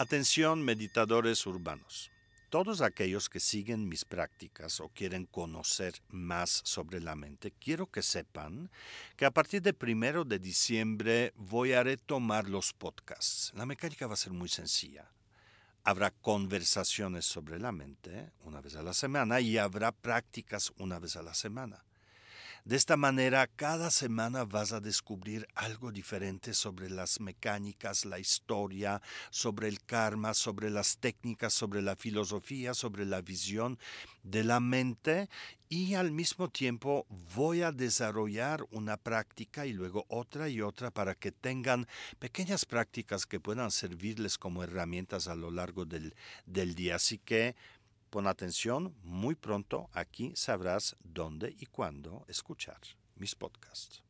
Atención meditadores urbanos. Todos aquellos que siguen mis prácticas o quieren conocer más sobre la mente, quiero que sepan que a partir de primero de diciembre voy a retomar los podcasts. La mecánica va a ser muy sencilla. Habrá conversaciones sobre la mente una vez a la semana y habrá prácticas una vez a la semana. De esta manera, cada semana vas a descubrir algo diferente sobre las mecánicas, la historia, sobre el karma, sobre las técnicas, sobre la filosofía, sobre la visión de la mente y al mismo tiempo voy a desarrollar una práctica y luego otra y otra para que tengan pequeñas prácticas que puedan servirles como herramientas a lo largo del, día. Así que Pon atención, muy pronto aquí sabrás dónde y cuándo escuchar mis podcasts.